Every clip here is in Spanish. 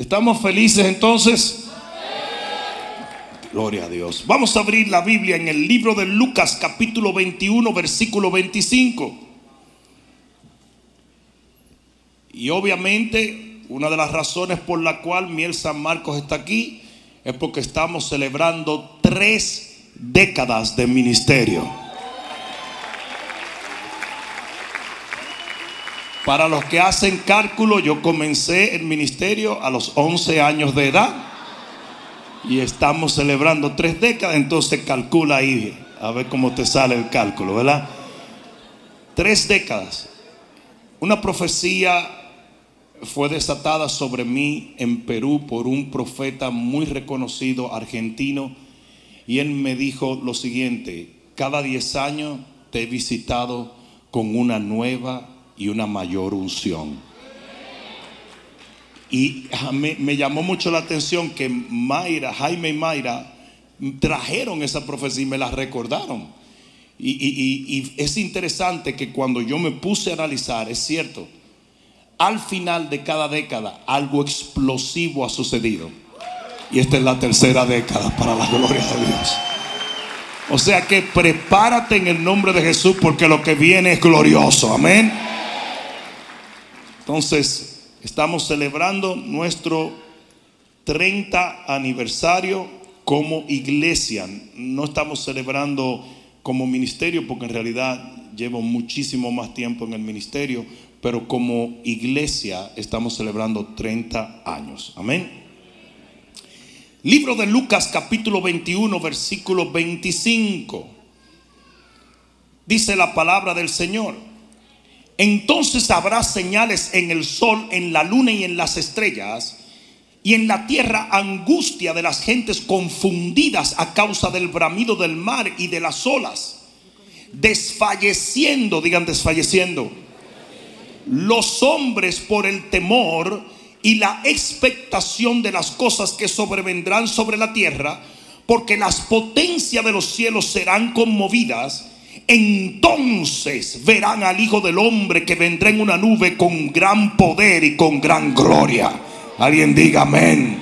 ¿Estamos felices entonces? Gloria a Dios. Vamos a abrir la Biblia en el libro de Lucas capítulo 21 versículo 25. Y obviamente una de las razones por la cual Miel San Marcos está aquí es porque estamos celebrando tres décadas de ministerio. Para los que hacen cálculo, yo comencé el ministerio a los 11 años de edad y estamos celebrando tres décadas, entonces calcula ahí, a ver cómo te sale el cálculo, ¿verdad? Tres décadas. Una profecía fue desatada sobre mí en Perú por un profeta muy reconocido argentino y él me dijo lo siguiente, cada 10 años te he visitado con una nueva y una mayor unción. Y me, llamó mucho la atención que Mayra, Jaime y Mayra trajeron esa profecía y me la recordaron. Y, y, es interesante que cuando yo me puse a analizar, es cierto, al final de cada década algo explosivo ha sucedido. Y esta es la tercera década para la gloria de Dios. O sea que prepárate en el nombre de Jesús porque lo que viene es glorioso. Amén. Entonces, estamos celebrando nuestro 30 aniversario como iglesia. No estamos celebrando como ministerio porque en realidad llevo muchísimo más tiempo en el ministerio, pero como iglesia estamos celebrando 30 años. Amén. Libro de Lucas capítulo 21 versículo 25. Dice la palabra del Señor. Entonces habrá señales en el sol, en la luna y en las estrellas, y en la tierra angustia de las gentes confundidas a causa del bramido del mar y de las olas, desfalleciendo, digan desfalleciendo, los hombres por el temor y la expectación de las cosas que sobrevendrán sobre la tierra, porque las potencias de los cielos serán conmovidas entonces verán al Hijo del Hombre que vendrá en una nube con gran poder y con gran gloria. Alguien diga amén.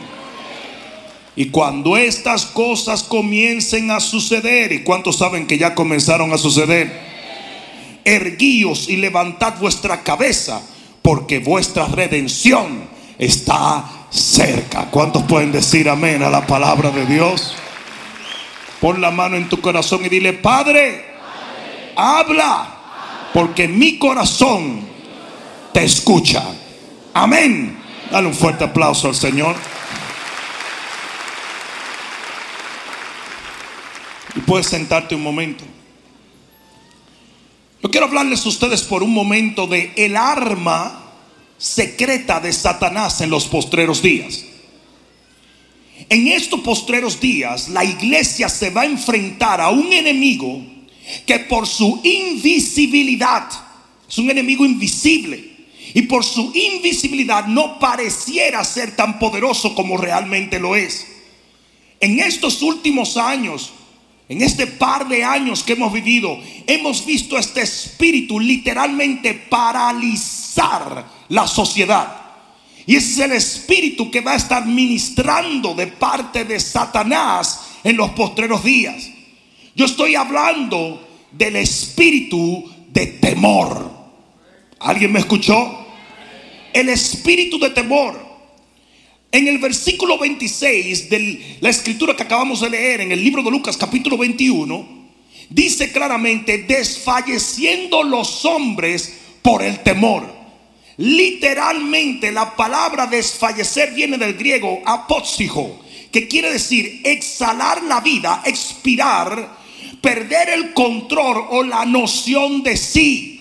Y cuando estas cosas comiencen a suceder, ¿y cuántos saben que ya comenzaron a suceder? Erguíos y levantad vuestra cabeza, porque vuestra redención está cerca. ¿Cuántos pueden decir amén a la palabra de Dios? Pon la mano en tu corazón y dile, Padre, habla, porque mi corazón te escucha. Amén. Dale un fuerte aplauso al Señor. Y puedes sentarte un momento. Yo quiero hablarles a ustedes por un momento de el arma secreta de Satanás en los postreros días. En estos postreros días la iglesia se va a enfrentar a un enemigo que por su invisibilidad, es un enemigo invisible, y por su invisibilidad no pareciera ser tan poderoso como realmente lo es. En estos últimos años, en este par de años que hemos vivido, hemos visto este espíritu literalmente paralizar la sociedad. Y ese es el espíritu que va a estar ministrando de parte de Satanás en los postreros días. Yo estoy hablando del espíritu de temor. ¿Alguien me escuchó? El espíritu de temor. En el versículo 26 de la escritura que acabamos de leer en el libro de Lucas capítulo 21, dice claramente, desfalleciendo los hombres por el temor. Literalmente la palabra desfallecer viene del griego apóxijo, que quiere decir exhalar la vida, expirar perder el control o la noción de sí.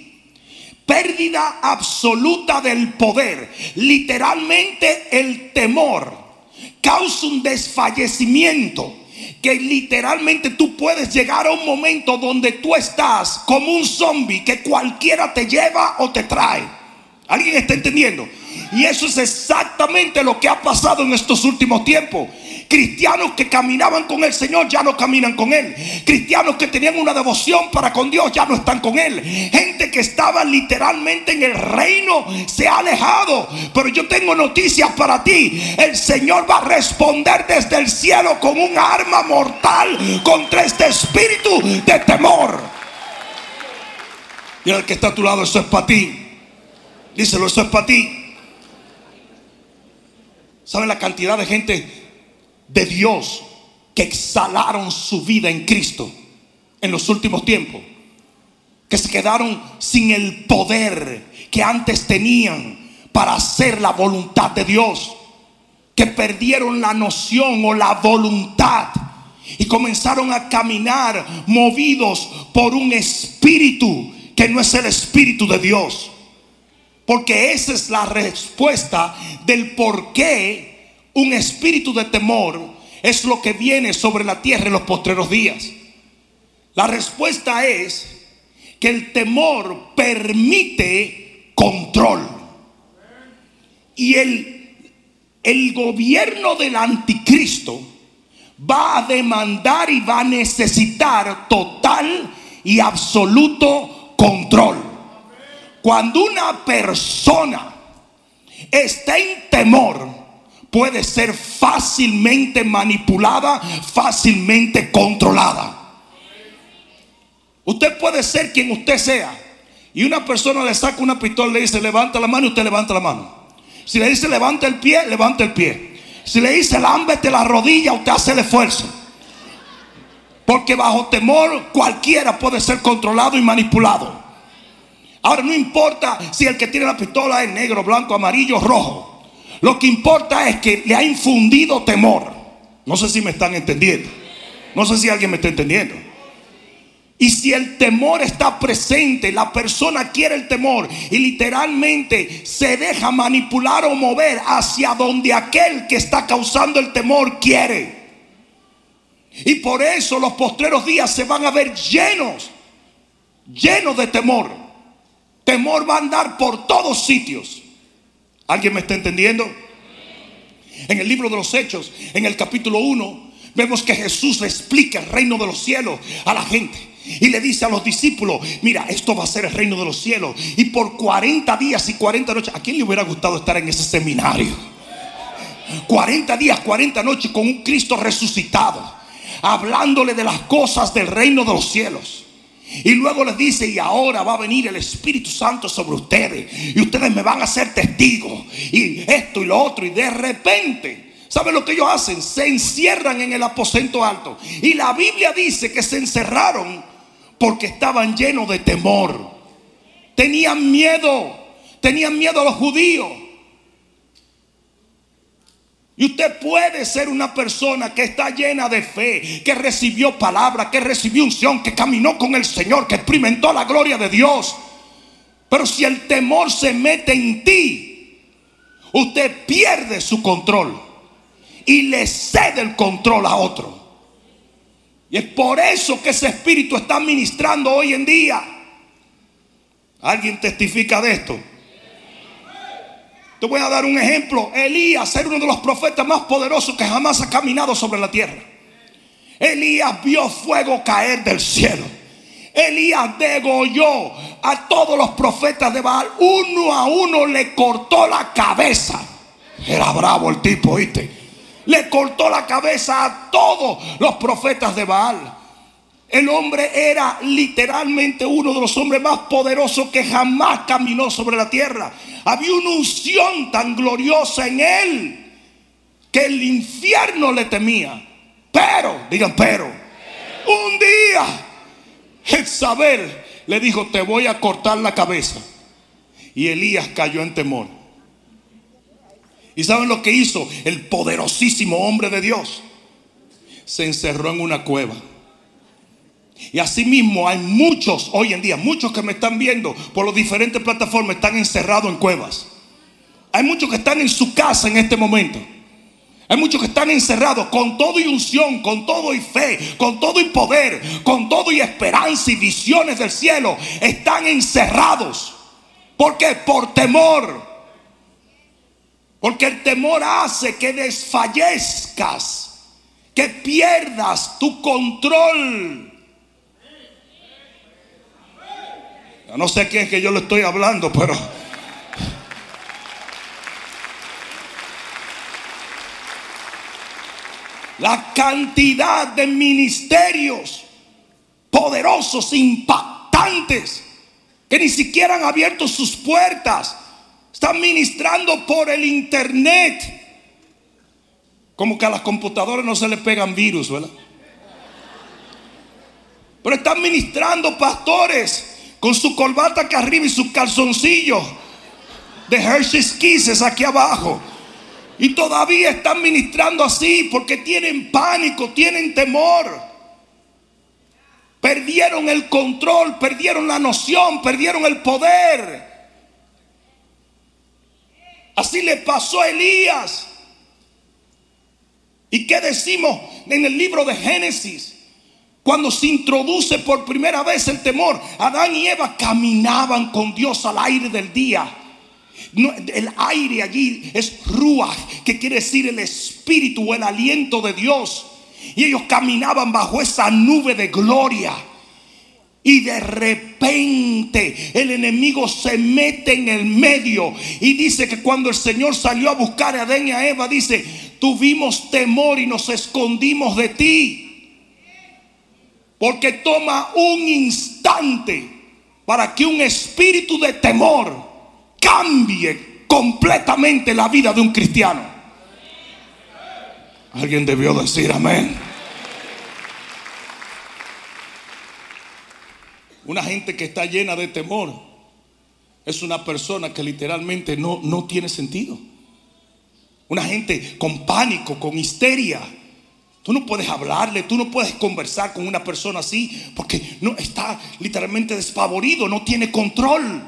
Pérdida absoluta del poder. Literalmente el temor causa un desfallecimiento que literalmente tú puedes llegar a un momento donde tú estás como un zombie que cualquiera te lleva o te trae. ¿Alguien está entendiendo? Y eso es exactamente lo que ha pasado en estos últimos tiempos Cristianos que caminaban con el Señor ya no caminan con Él. Cristianos que tenían una devoción para con Dios ya no están con Él. Gente que estaba literalmente en el reino se ha alejado. Pero yo tengo noticias para ti. El Señor va a responder desde el cielo con un arma mortal contra este espíritu de temor. Y el que está a tu lado, eso es para ti. Díselo, eso es para ti. ¿Saben la cantidad de gente de Dios que exhalaron su vida en Cristo en los últimos tiempos? Que se quedaron sin el poder que antes tenían para hacer la voluntad de Dios. Que perdieron la noción o la voluntad y comenzaron a caminar movidos por un espíritu que no es el espíritu de Dios. Porque esa es la respuesta del por qué un espíritu de temor es lo que viene sobre la tierra en los postreros días. La respuesta es que el temor permite control. Y el, el gobierno del anticristo va a demandar y va a necesitar total y absoluto control. Cuando una persona está en temor, puede ser fácilmente manipulada, fácilmente controlada. Usted puede ser quien usted sea. Y una persona le saca una pistola y le dice, levanta la mano y usted levanta la mano. Si le dice, levanta el pie, levanta el pie. Si le dice, lámbete la rodilla, usted hace el esfuerzo. Porque bajo temor cualquiera puede ser controlado y manipulado. Ahora no importa si el que tiene la pistola es negro, blanco, amarillo, rojo. Lo que importa es que le ha infundido temor. No sé si me están entendiendo. No sé si alguien me está entendiendo. Y si el temor está presente, la persona quiere el temor y literalmente se deja manipular o mover hacia donde aquel que está causando el temor quiere. Y por eso los postreros días se van a ver llenos, llenos de temor. Temor va a andar por todos sitios. ¿Alguien me está entendiendo? En el libro de los Hechos, en el capítulo 1, vemos que Jesús le explica el reino de los cielos a la gente. Y le dice a los discípulos, mira, esto va a ser el reino de los cielos. Y por 40 días y 40 noches, ¿a quién le hubiera gustado estar en ese seminario? 40 días, 40 noches con un Cristo resucitado, hablándole de las cosas del reino de los cielos. Y luego les dice, y ahora va a venir el Espíritu Santo sobre ustedes. Y ustedes me van a ser testigos. Y esto y lo otro. Y de repente, ¿saben lo que ellos hacen? Se encierran en el aposento alto. Y la Biblia dice que se encerraron porque estaban llenos de temor. Tenían miedo. Tenían miedo a los judíos. Y usted puede ser una persona que está llena de fe, que recibió palabra, que recibió unción, que caminó con el Señor, que experimentó la gloria de Dios. Pero si el temor se mete en ti, usted pierde su control y le cede el control a otro. Y es por eso que ese espíritu está ministrando hoy en día. ¿Alguien testifica de esto? Te voy a dar un ejemplo. Elías era uno de los profetas más poderosos que jamás ha caminado sobre la tierra. Elías vio fuego caer del cielo. Elías degolló a todos los profetas de Baal. Uno a uno le cortó la cabeza. Era bravo el tipo, ¿viste? Le cortó la cabeza a todos los profetas de Baal. El hombre era literalmente uno de los hombres más poderosos que jamás caminó sobre la tierra. Había una unción tan gloriosa en él que el infierno le temía. Pero, digan, pero, un día el saber le dijo, te voy a cortar la cabeza. Y Elías cayó en temor. ¿Y saben lo que hizo el poderosísimo hombre de Dios? Se encerró en una cueva. Y asimismo hay muchos hoy en día, muchos que me están viendo por las diferentes plataformas, están encerrados en cuevas. Hay muchos que están en su casa en este momento. Hay muchos que están encerrados con todo y unción, con todo y fe, con todo y poder, con todo y esperanza y visiones del cielo. Están encerrados. ¿Por qué? Por temor. Porque el temor hace que desfallezcas que pierdas tu control. No sé quién es que yo le estoy hablando, pero... La cantidad de ministerios poderosos, impactantes, que ni siquiera han abierto sus puertas. Están ministrando por el internet. Como que a las computadoras no se le pegan virus, ¿verdad? Pero están ministrando pastores con su corbata acá arriba y su calzoncillo de Hershey's Kisses aquí abajo. Y todavía están ministrando así porque tienen pánico, tienen temor. Perdieron el control, perdieron la noción, perdieron el poder. Así le pasó a Elías. ¿Y qué decimos en el libro de Génesis? Cuando se introduce por primera vez el temor, Adán y Eva caminaban con Dios al aire del día. el aire allí es ruach, que quiere decir el espíritu el aliento de Dios. Y ellos caminaban bajo esa nube de gloria. Y de repente el enemigo se mete en el medio y dice que cuando el Señor salió a buscar a Adán y a Eva, dice, tuvimos temor y nos escondimos de ti. Porque toma un instante para que un espíritu de temor cambie completamente la vida de un cristiano. Alguien debió decir amén. Una gente que está llena de temor es una persona que literalmente no, no tiene sentido. Una gente con pánico, con histeria. Tú no puedes hablarle, tú no puedes conversar con una persona así porque no está literalmente despavorido, no tiene control.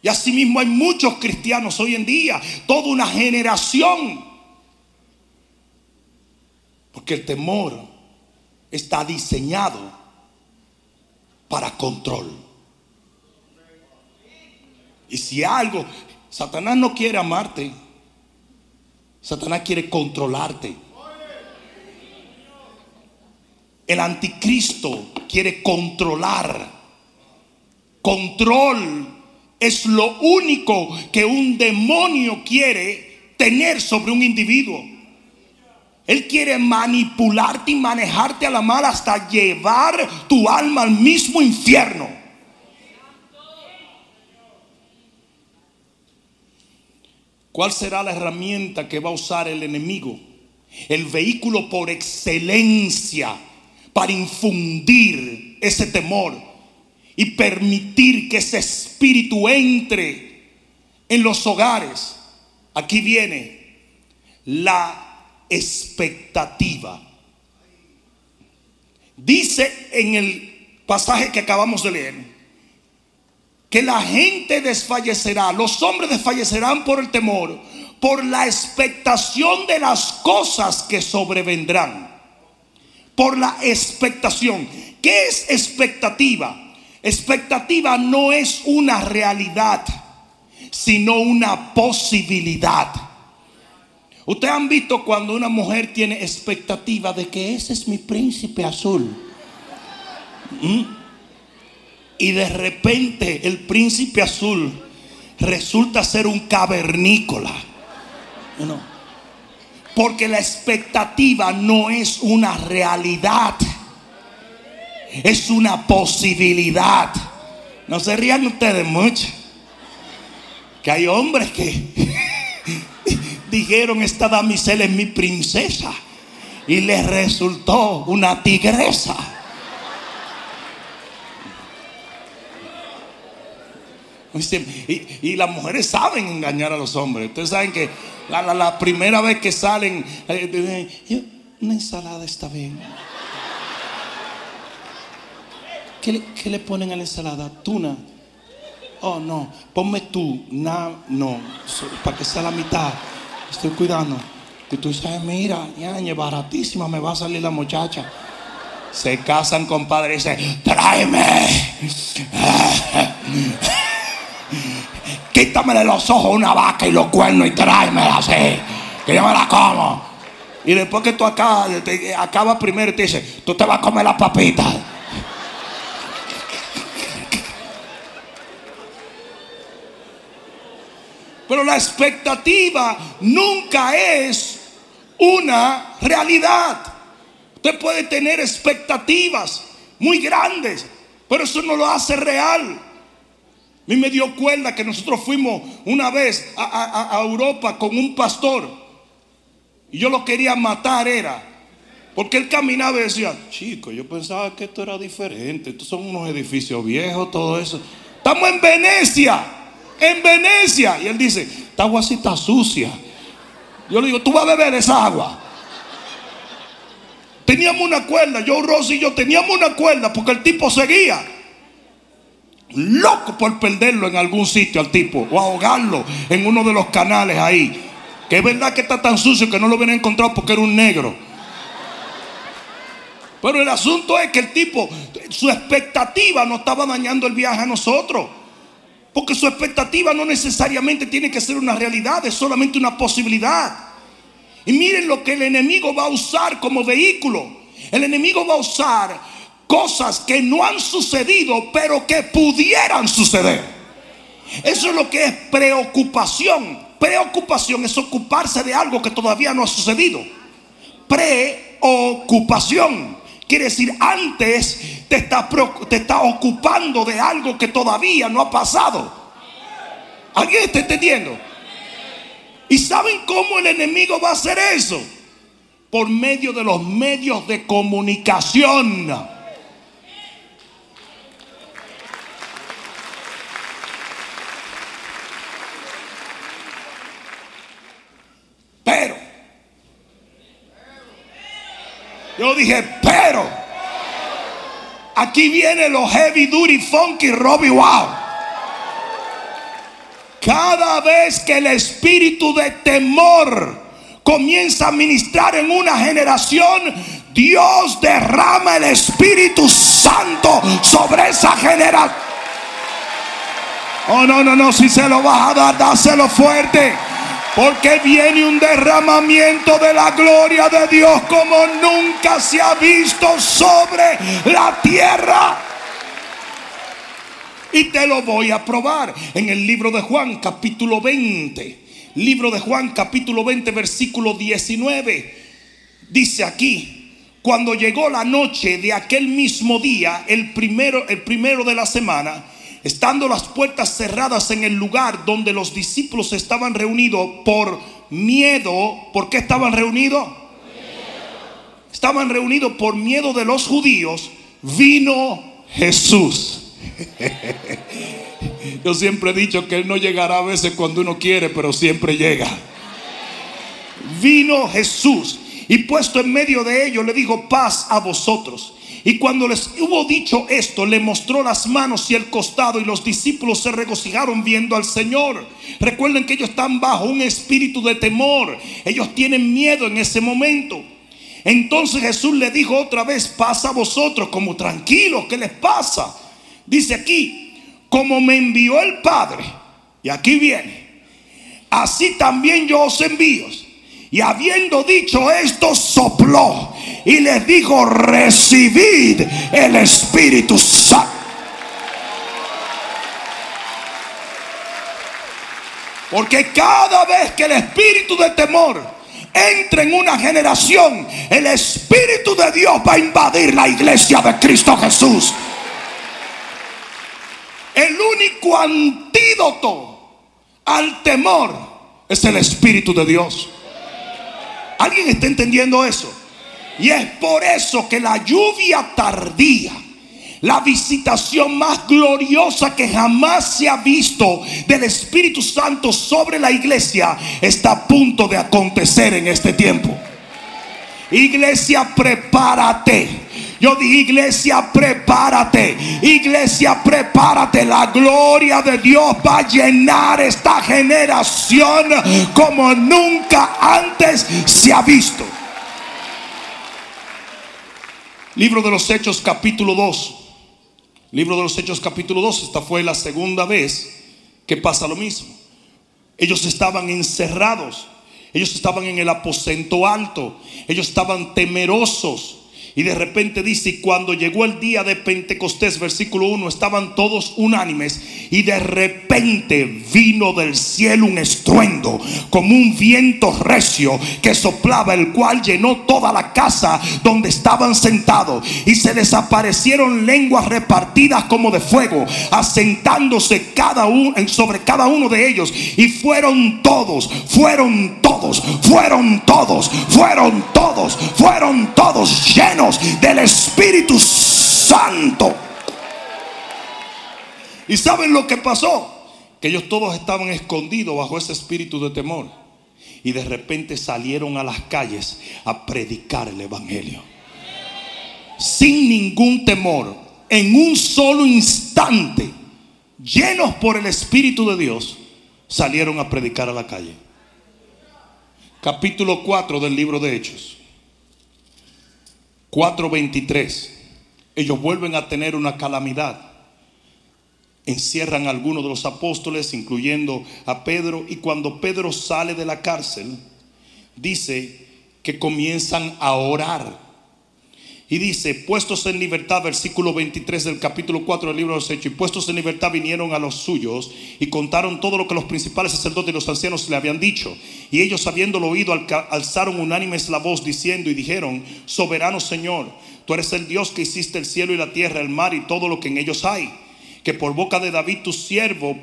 Y asimismo hay muchos cristianos hoy en día, toda una generación. Porque el temor está diseñado para control. Y si algo, Satanás no quiere amarte, Satanás quiere controlarte. El anticristo quiere controlar. Control es lo único que un demonio quiere tener sobre un individuo. Él quiere manipularte y manejarte a la mala hasta llevar tu alma al mismo infierno. ¿Cuál será la herramienta que va a usar el enemigo? El vehículo por excelencia para infundir ese temor y permitir que ese espíritu entre en los hogares. Aquí viene la expectativa. Dice en el pasaje que acabamos de leer que la gente desfallecerá, los hombres desfallecerán por el temor, por la expectación de las cosas que sobrevendrán. Por la expectación. ¿Qué es expectativa? Expectativa no es una realidad, sino una posibilidad. Ustedes han visto cuando una mujer tiene expectativa de que ese es mi príncipe azul. ¿Mm? Y de repente el príncipe azul resulta ser un cavernícola. Porque la expectativa no es una realidad. Es una posibilidad. No se rían ustedes mucho. Que hay hombres que dijeron, esta damisela es mi princesa. Y le resultó una tigresa. Y, las mujeres saben engañar a los hombres. Ustedes saben que la, primera vez que salen, eh, una ensalada está bien. ¿Qué le, ponen a la ensalada? Tuna. Oh, no. Ponme tú. no. Para que sea la mitad estoy cuidando. Y tú sabes, mira, ñañe, baratísima me va a salir la muchacha. Se casan, compadre, y dicen, tráeme. Quítame de los ojos una vaca y los cuernos y tráeme así. Que yo me la como. Y después que tú acabas, acabas primero y te dice, tú te vas a comer la papita. Pero la expectativa nunca es una realidad. Usted puede tener expectativas muy grandes, pero eso no lo hace real. A mí me dio cuenta que nosotros fuimos una vez a, Europa con un pastor y yo lo quería matar, era. Porque él caminaba y decía, chico, yo pensaba que esto era diferente. Estos son unos edificios viejos, todo eso. Estamos en Venecia, en Venecia. Y él dice, esta agua está sucia. Yo le digo, tú vas a beber esa agua. Teníamos una cuerda, yo, Rosy yo teníamos una cuerda porque el tipo seguía. Loco por perderlo en algún sitio al tipo o ahogarlo en uno de los canales ahí. Que es verdad que está tan sucio que no lo hubiera encontrado porque era un negro. Pero el asunto es que el tipo, su expectativa no estaba dañando el viaje a nosotros. Porque su expectativa no necesariamente tiene que ser una realidad, es solamente una posibilidad. Y miren lo que el enemigo va a usar como vehículo. El enemigo va a usar cosas que no han sucedido, pero que pudieran suceder. Eso es lo que es preocupación. Preocupación es ocuparse de algo que todavía no ha sucedido. Preocupación quiere decir antes te está, te está ocupando de algo que todavía no ha pasado. ¿Alguien está entendiendo? ¿Y saben cómo el enemigo va a hacer eso? Por medio de los medios de comunicación. Pero, yo dije, pero, aquí viene los heavy duty funky Robbie Wow. Cada vez que el espíritu de temor comienza a ministrar en una generación, Dios derrama el Espíritu Santo sobre esa generación. Oh, no, no, no, si se lo vas a dar, dáselo fuerte. Porque viene un derramamiento de la gloria de Dios como nunca se ha visto sobre la tierra. Y te lo voy a probar en el libro de Juan capítulo 20. Libro de Juan capítulo 20 versículo 19. Dice aquí, cuando llegó la noche de aquel mismo día, el primero, el primero de la semana, estando las puertas cerradas en el lugar donde los discípulos estaban reunidos por miedo, ¿por qué estaban reunidos? Estaban reunidos por miedo de los judíos, vino Jesús. Yo siempre he dicho que Él no llegará a veces cuando uno quiere, pero siempre llega. Vino Jesús y puesto en medio de ellos le dijo paz a vosotros. Y cuando les hubo dicho esto, le mostró las manos y el costado y los discípulos se regocijaron viendo al Señor. Recuerden que ellos están bajo un espíritu de temor. Ellos tienen miedo en ese momento. Entonces Jesús le dijo otra vez, pasa a vosotros como tranquilos, ¿qué les pasa? Dice aquí, como me envió el Padre, y aquí viene, así también yo os envío. Y habiendo dicho esto, sopló y les dijo, recibid el Espíritu Santo. Porque cada vez que el espíritu de temor entra en una generación, el Espíritu de Dios va a invadir la iglesia de Cristo Jesús. El único antídoto al temor es el Espíritu de Dios. ¿Alguien está entendiendo eso? Y es por eso que la lluvia tardía, la visitación más gloriosa que jamás se ha visto del Espíritu Santo sobre la iglesia, está a punto de acontecer en este tiempo. Iglesia, prepárate. Yo dije, iglesia, prepárate. Iglesia, prepárate. La gloria de Dios va a llenar esta generación como nunca antes se ha visto. Libro de los Hechos capítulo 2. Libro de los Hechos capítulo 2. Esta fue la segunda vez que pasa lo mismo. Ellos estaban encerrados Ellos estaban en el aposento alto. Ellos estaban temerosos. Y de repente dice, cuando llegó el día de Pentecostés, versículo 1, estaban todos unánimes y de repente vino del cielo un estruendo como un viento recio que soplaba, el cual llenó toda la casa donde estaban sentados. Y se desaparecieron lenguas repartidas como de fuego, asentándose cada uno sobre cada uno de ellos. Y fueron todos, fueron todos, fueron todos, fueron todos, fueron todos llenos del Espíritu Santo. ¿Y saben lo que pasó? Que ellos todos estaban escondidos bajo ese espíritu de temor. Y de repente salieron a las calles a predicar el Evangelio. Sin ningún temor. En un solo instante. Llenos por el Espíritu de Dios. Salieron a predicar a la calle. Capítulo 4 del libro de Hechos. 4.23, ellos vuelven a tener una calamidad. Encierran a algunos de los apóstoles, incluyendo a Pedro, y cuando Pedro sale de la cárcel, dice que comienzan a orar y dice, puestos en libertad, versículo 23 del capítulo 4 del libro de los Hechos, y puestos en libertad vinieron a los suyos y contaron todo lo que los principales sacerdotes y los ancianos le habían dicho. Y ellos habiéndolo oído, alzaron unánimes la voz diciendo y dijeron, soberano Señor, tú eres el Dios que hiciste el cielo y la tierra, el mar y todo lo que en ellos hay que por boca de David tu siervo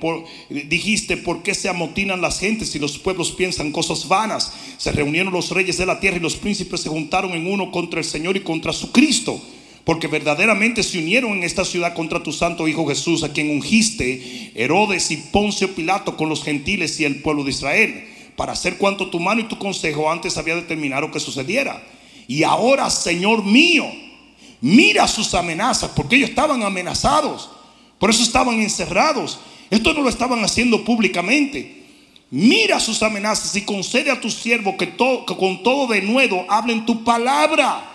dijiste, ¿por qué se amotinan las gentes y los pueblos piensan cosas vanas? Se reunieron los reyes de la tierra y los príncipes se juntaron en uno contra el Señor y contra su Cristo. Porque verdaderamente se unieron en esta ciudad contra tu santo Hijo Jesús, a quien ungiste Herodes y Poncio Pilato con los gentiles y el pueblo de Israel, para hacer cuanto tu mano y tu consejo antes había determinado que sucediera. Y ahora, Señor mío, mira sus amenazas, porque ellos estaban amenazados por eso estaban encerrados. Esto no lo estaban haciendo públicamente. Mira sus amenazas y concede a tu siervo que, con todo de nuevo hablen tu palabra.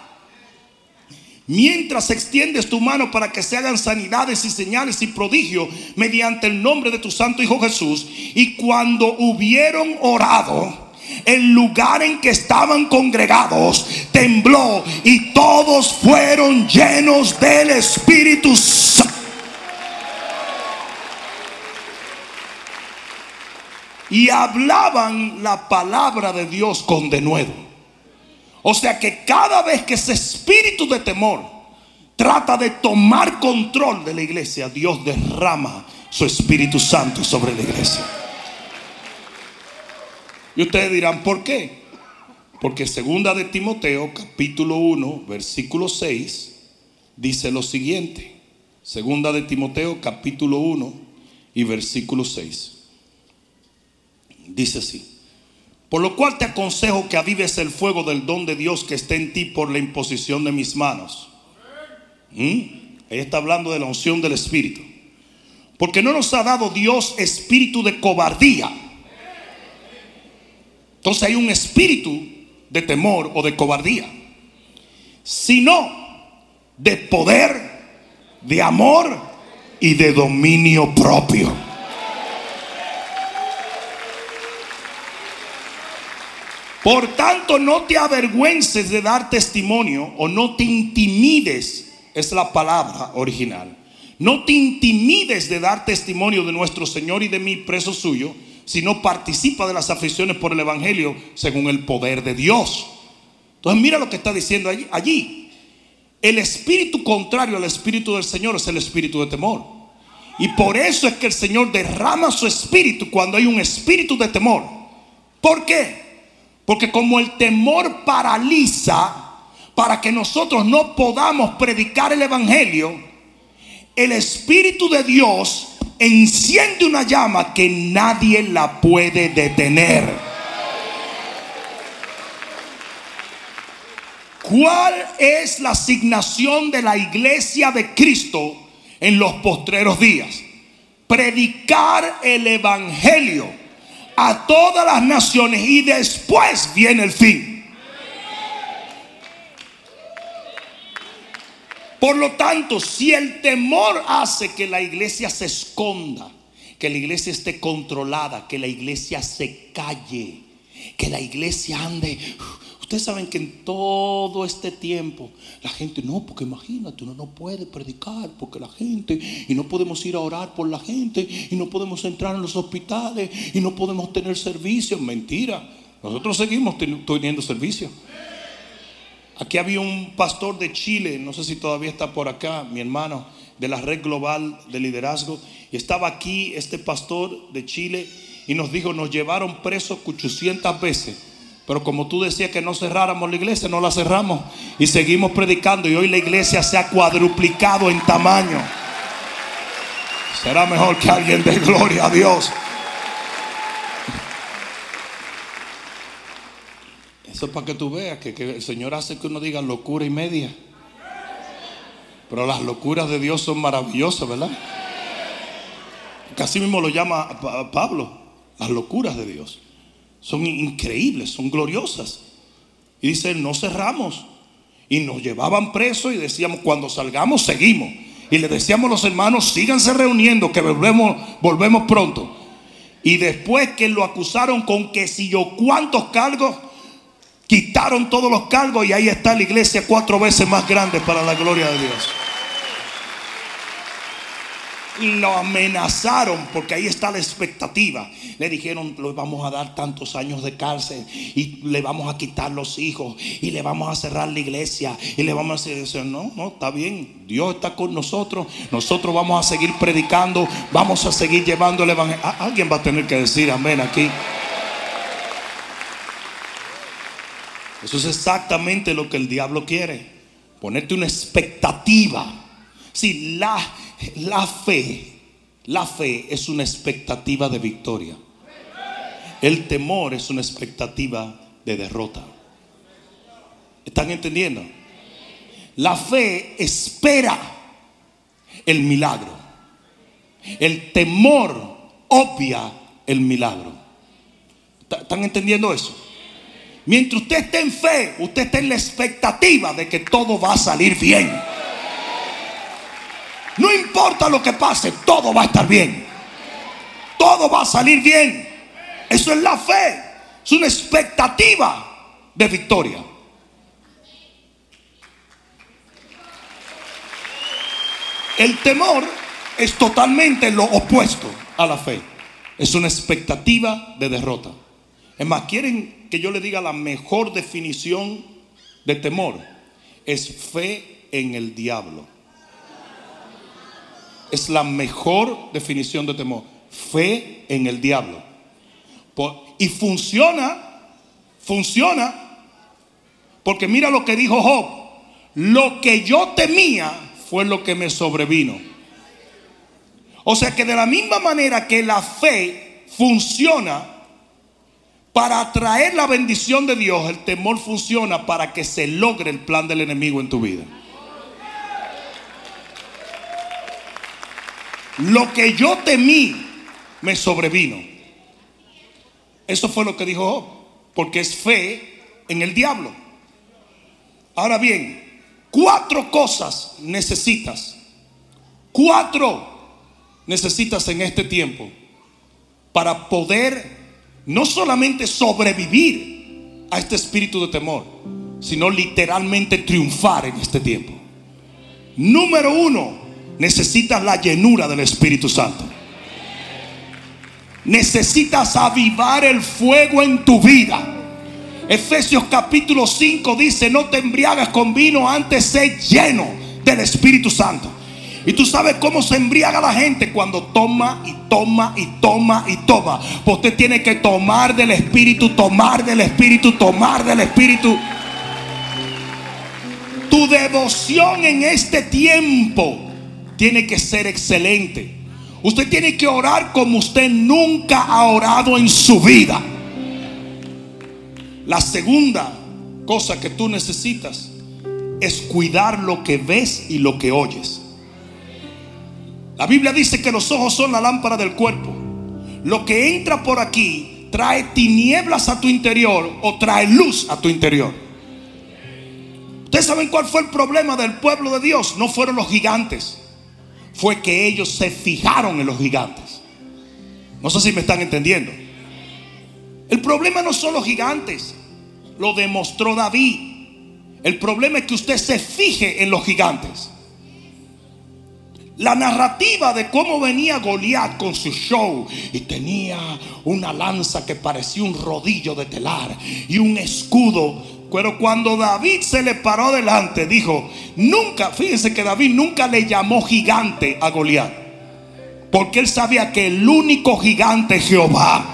Mientras extiendes tu mano para que se hagan sanidades y señales y prodigios mediante el nombre de tu santo Hijo Jesús. Y cuando hubieron orado, el lugar en que estaban congregados tembló y todos fueron llenos del Espíritu Santo. Y hablaban la palabra de Dios con denuedo. O sea que cada vez que ese espíritu de temor trata de tomar control de la iglesia, Dios derrama su Espíritu Santo sobre la iglesia. Y ustedes dirán, ¿por qué? Porque segunda de Timoteo, capítulo 1, versículo 6, dice lo siguiente. Segunda de Timoteo, capítulo 1 y versículo 6. Dice así. Por lo cual te aconsejo que avives el fuego del don de Dios que está en ti por la imposición de mis manos. ¿Mm? Ahí está hablando de la unción del Espíritu. Porque no nos ha dado Dios espíritu de cobardía. Entonces hay un espíritu de temor o de cobardía. Sino de poder, de amor y de dominio propio. Por tanto, no te avergüences de dar testimonio o no te intimides, es la palabra original. No te intimides de dar testimonio de nuestro Señor y de mi preso suyo, sino participa de las aflicciones por el Evangelio según el poder de Dios. Entonces mira lo que está diciendo allí. allí. El espíritu contrario al espíritu del Señor es el espíritu de temor. Y por eso es que el Señor derrama su espíritu cuando hay un espíritu de temor. ¿Por qué? Porque como el temor paraliza para que nosotros no podamos predicar el Evangelio, el Espíritu de Dios enciende una llama que nadie la puede detener. ¿Cuál es la asignación de la iglesia de Cristo en los postreros días? Predicar el Evangelio a todas las naciones y después viene el fin. Por lo tanto, si el temor hace que la iglesia se esconda, que la iglesia esté controlada, que la iglesia se calle, que la iglesia ande. Ustedes saben que en todo este tiempo la gente, no, porque imagínate, uno no puede predicar porque la gente, y no podemos ir a orar por la gente, y no podemos entrar en los hospitales, y no podemos tener servicio. Mentira, nosotros seguimos teniendo servicio. Aquí había un pastor de Chile, no sé si todavía está por acá, mi hermano, de la red global de liderazgo, y estaba aquí este pastor de Chile y nos dijo, nos llevaron presos 800 veces pero como tú decías que no cerráramos la iglesia, no la cerramos y seguimos predicando y hoy la iglesia se ha cuadruplicado en tamaño. Será mejor que alguien dé gloria a Dios. Eso es para que tú veas que, que el Señor hace que uno diga locura y media. Pero las locuras de Dios son maravillosas, ¿verdad? Casi mismo lo llama Pablo, las locuras de Dios son increíbles, son gloriosas. Y dice, no cerramos. Y nos llevaban presos y decíamos, cuando salgamos, seguimos. Y le decíamos a los hermanos, síganse reuniendo, que volvemos, volvemos pronto. Y después que lo acusaron con que si yo cuántos cargos, quitaron todos los cargos y ahí está la iglesia cuatro veces más grande para la gloria de Dios lo amenazaron porque ahí está la expectativa. Le dijeron, le vamos a dar tantos años de cárcel y le vamos a quitar los hijos y le vamos a cerrar la iglesia y le vamos a decir, no, no, está bien, Dios está con nosotros, nosotros vamos a seguir predicando, vamos a seguir llevando el evangelio. Alguien va a tener que decir amén aquí. Eso es exactamente lo que el diablo quiere. Ponerte una expectativa. Si la la fe, la fe es una expectativa de victoria. El temor es una expectativa de derrota. ¿Están entendiendo? La fe espera el milagro. El temor obvia el milagro. ¿Están entendiendo eso? Mientras usted esté en fe, usted está en la expectativa de que todo va a salir bien. No importa lo que pase, todo va a estar bien. Todo va a salir bien. Eso es la fe. Es una expectativa de victoria. El temor es totalmente lo opuesto a la fe. Es una expectativa de derrota. Es más, ¿quieren que yo le diga la mejor definición de temor? Es fe en el diablo es la mejor definición de temor. Fe en el diablo. Y funciona, funciona, porque mira lo que dijo Job. Lo que yo temía fue lo que me sobrevino. O sea que de la misma manera que la fe funciona para atraer la bendición de Dios, el temor funciona para que se logre el plan del enemigo en tu vida. Lo que yo temí me sobrevino. Eso fue lo que dijo Job, porque es fe en el diablo. Ahora bien, cuatro cosas necesitas. Cuatro necesitas en este tiempo para poder no solamente sobrevivir a este espíritu de temor, sino literalmente triunfar en este tiempo. Número uno, necesitas la llenura del Espíritu Santo. Necesitas avivar el fuego en tu vida. Efesios capítulo 5 dice, no te embriagas con vino, antes sé lleno del Espíritu Santo. Y tú sabes cómo se embriaga la gente cuando toma y toma y toma y toma. Pues usted tiene que tomar del Espíritu, tomar del Espíritu, tomar del Espíritu. Tu devoción en este tiempo tiene que ser excelente. Usted tiene que orar como usted nunca ha orado en su vida. La segunda cosa que tú necesitas es cuidar lo que ves y lo que oyes. La Biblia dice que los ojos son la lámpara del cuerpo. Lo que entra por aquí trae tinieblas a tu interior o trae luz a tu interior. Ustedes saben cuál fue el problema del pueblo de Dios. No fueron los gigantes fue que ellos se fijaron en los gigantes. No sé si me están entendiendo. El problema no son los gigantes, lo demostró David. El problema es que usted se fije en los gigantes. La narrativa de cómo venía Goliat con su show y tenía una lanza que parecía un rodillo de telar y un escudo. Pero cuando David se le paró delante, dijo: Nunca, fíjense que David nunca le llamó gigante a Goliat, porque él sabía que el único gigante es Jehová.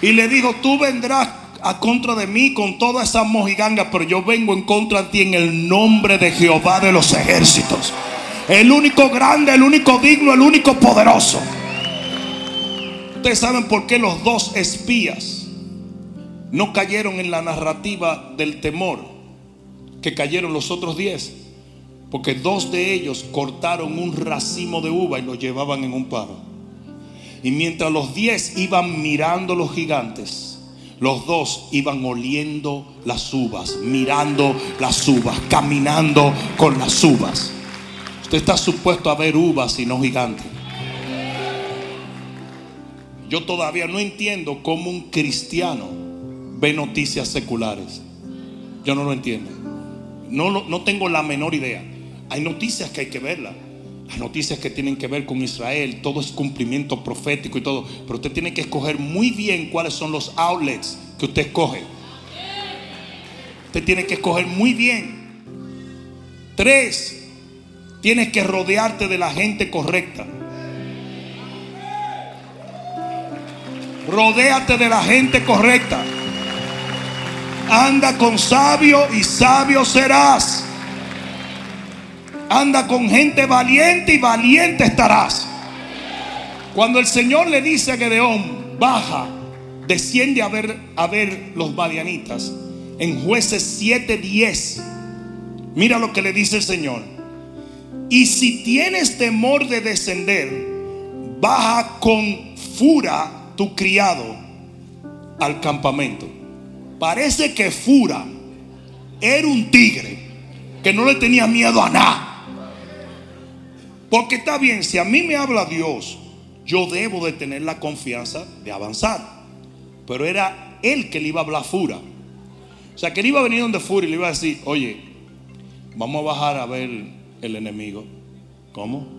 Y le dijo: Tú vendrás a contra de mí con todas esas mojigangas, pero yo vengo en contra de ti en el nombre de Jehová de los ejércitos. El único grande, el único digno, el único poderoso. Ustedes saben por qué los dos espías no cayeron en la narrativa del temor que cayeron los otros diez. Porque dos de ellos cortaron un racimo de uva y lo llevaban en un paro. Y mientras los diez iban mirando los gigantes, los dos iban oliendo las uvas, mirando las uvas, caminando con las uvas. Usted está supuesto a ver uvas y no gigantes. Yo todavía no entiendo cómo un cristiano ve noticias seculares. Yo no lo entiendo. No, no tengo la menor idea. Hay noticias que hay que verlas. Hay noticias que tienen que ver con Israel, todo es cumplimiento profético y todo. Pero usted tiene que escoger muy bien cuáles son los outlets que usted escoge. Usted tiene que escoger muy bien. Tres, tienes que rodearte de la gente correcta. Rodéate de la gente correcta. Anda con sabio y sabio serás. Anda con gente valiente y valiente estarás. Cuando el Señor le dice a Gedeón, baja, desciende a ver, a ver los madianitas. En jueces 7:10, mira lo que le dice el Señor. Y si tienes temor de descender, baja con fura tu criado al campamento. Parece que Fura era un tigre que no le tenía miedo a nada. Porque está bien, si a mí me habla Dios, yo debo de tener la confianza de avanzar. Pero era él que le iba a hablar Fura. O sea, que él iba a venir donde Fura y le iba a decir, oye, vamos a bajar a ver el enemigo. ¿Cómo?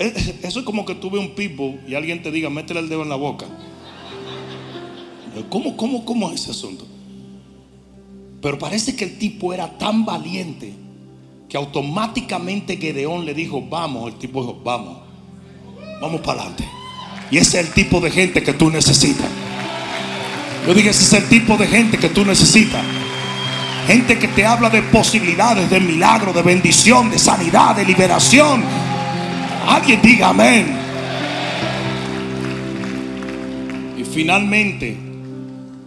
Eso es como que tuve un pipo y alguien te diga, métele el dedo en la boca. ¿Cómo, cómo, cómo es ese asunto? Pero parece que el tipo era tan valiente que automáticamente Gedeón le dijo, vamos, el tipo dijo, vamos, vamos para adelante. Y ese es el tipo de gente que tú necesitas. Yo dije, ese es el tipo de gente que tú necesitas. Gente que te habla de posibilidades, de milagro, de bendición, de sanidad, de liberación. Alguien diga amén. Y finalmente,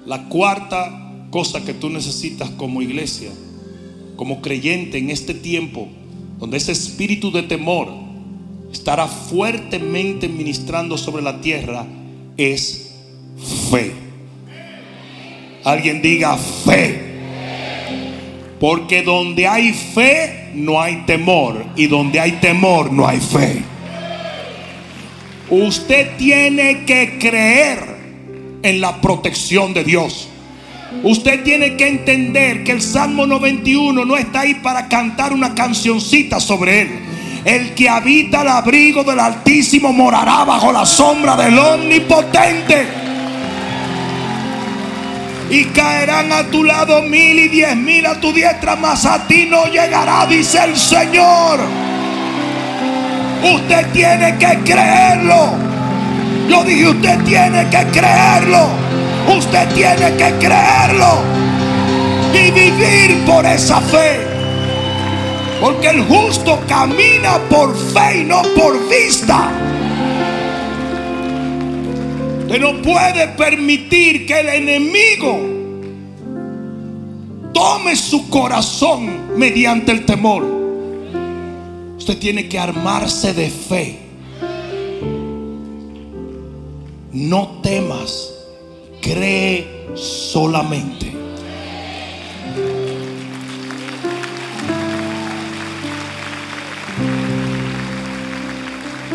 la cuarta cosa que tú necesitas como iglesia como creyente en este tiempo, donde ese espíritu de temor estará fuertemente ministrando sobre la tierra, es fe. Alguien diga fe. Porque donde hay fe no hay temor. Y donde hay temor no hay fe. Usted tiene que creer en la protección de Dios. Usted tiene que entender que el Salmo 91 no está ahí para cantar una cancioncita sobre él. El que habita el abrigo del Altísimo morará bajo la sombra del Omnipotente. Y caerán a tu lado mil y diez mil a tu diestra, mas a ti no llegará, dice el Señor. Usted tiene que creerlo. Yo dije, usted tiene que creerlo. Usted tiene que creerlo y vivir por esa fe. Porque el justo camina por fe y no por vista. No puede permitir que el enemigo tome su corazón mediante el temor. Usted tiene que armarse de fe. No temas cree solamente.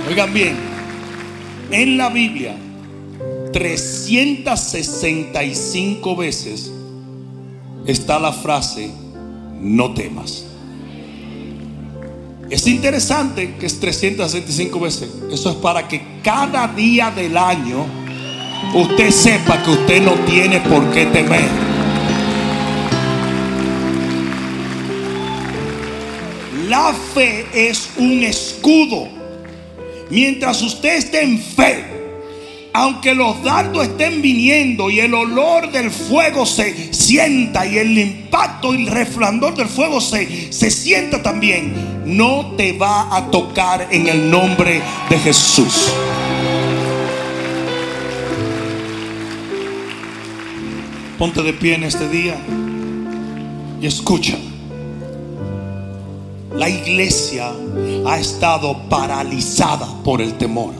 Oigan bien, en la Biblia 365 veces está la frase, no temas. Es interesante que es 365 veces. Eso es para que cada día del año usted sepa que usted no tiene por qué temer. La fe es un escudo. Mientras usted esté en fe, aunque los dardos estén viniendo y el olor del fuego se sienta y el impacto y el resplandor del fuego se, se sienta también, no te va a tocar en el nombre de Jesús. Ponte de pie en este día y escucha. La iglesia ha estado paralizada por el temor.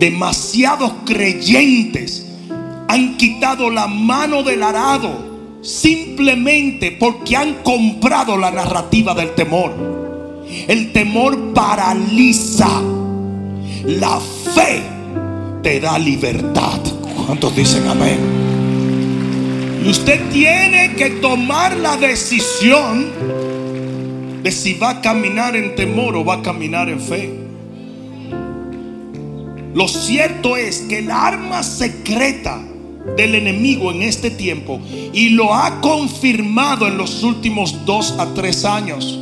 Demasiados creyentes han quitado la mano del arado simplemente porque han comprado la narrativa del temor. El temor paraliza. La fe te da libertad. ¿Cuántos dicen amén? Y usted tiene que tomar la decisión de si va a caminar en temor o va a caminar en fe. Lo cierto es que el arma secreta del enemigo en este tiempo y lo ha confirmado en los últimos dos a tres años.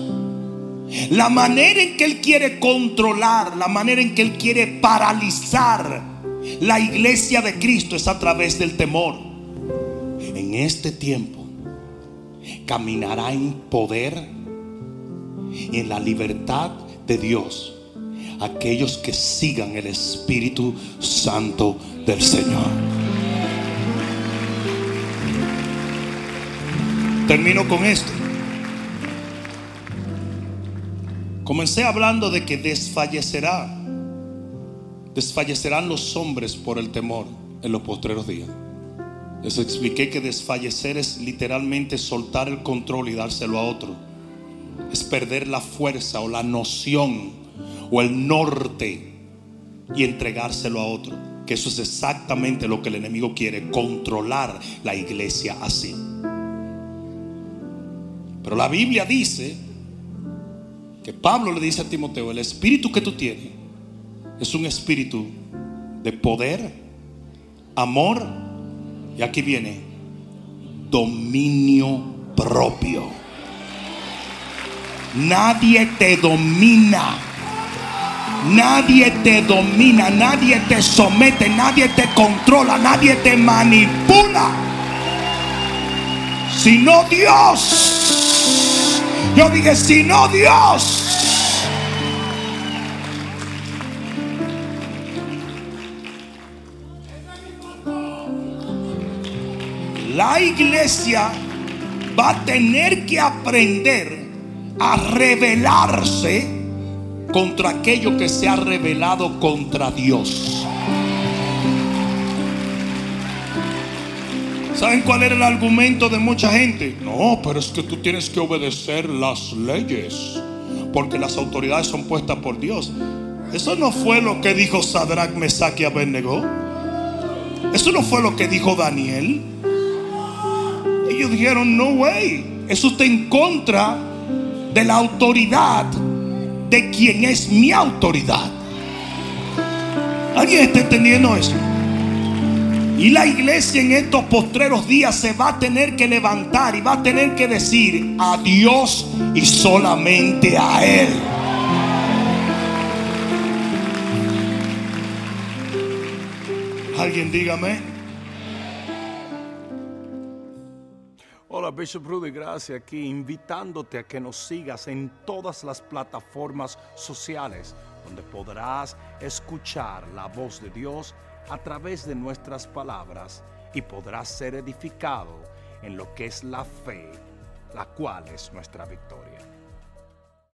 La manera en que él quiere controlar, la manera en que él quiere paralizar la iglesia de Cristo es a través del temor. En este tiempo caminará en poder y en la libertad de Dios aquellos que sigan el Espíritu Santo del Señor. Termino con esto. Comencé hablando de que desfallecerá Desfallecerán los hombres por el temor en los postreros días. Les expliqué que desfallecer es literalmente soltar el control y dárselo a otro. Es perder la fuerza o la noción o el norte y entregárselo a otro. Que eso es exactamente lo que el enemigo quiere, controlar la iglesia así. Pero la Biblia dice que Pablo le dice a Timoteo, el espíritu que tú tienes es un espíritu de poder, amor y aquí viene dominio propio. Nadie te domina. Nadie te domina, nadie te somete, nadie te controla, nadie te manipula. Sino Dios. Yo dije, sino Dios. la iglesia va a tener que aprender a rebelarse contra aquello que se ha revelado contra Dios. ¿Saben cuál era el argumento de mucha gente? No, pero es que tú tienes que obedecer las leyes, porque las autoridades son puestas por Dios. Eso no fue lo que dijo Sadrach, Mesach y Abednego. Eso no fue lo que dijo Daniel ellos dijeron, no way, eso está en contra de la autoridad de quien es mi autoridad. ¿Alguien está entendiendo eso? Y la iglesia en estos postreros días se va a tener que levantar y va a tener que decir a Dios y solamente a Él. Alguien dígame. Hola, Bishop Rudy Gracia aquí, invitándote a que nos sigas en todas las plataformas sociales donde podrás escuchar la voz de Dios a través de nuestras palabras y podrás ser edificado en lo que es la fe, la cual es nuestra victoria.